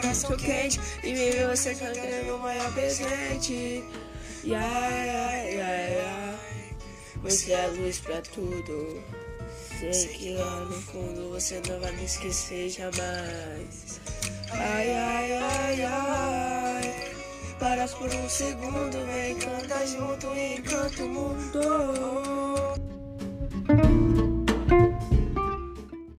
coração quente. E me ver você cantando meu maior presente. Ai, ai, ai, ai. Você é a luz pra tudo. Sei que lá no fundo você não vai me esquecer jamais. Ai, ai, ai, ai. Paras por um segundo, vem canta junto e canta o mundo.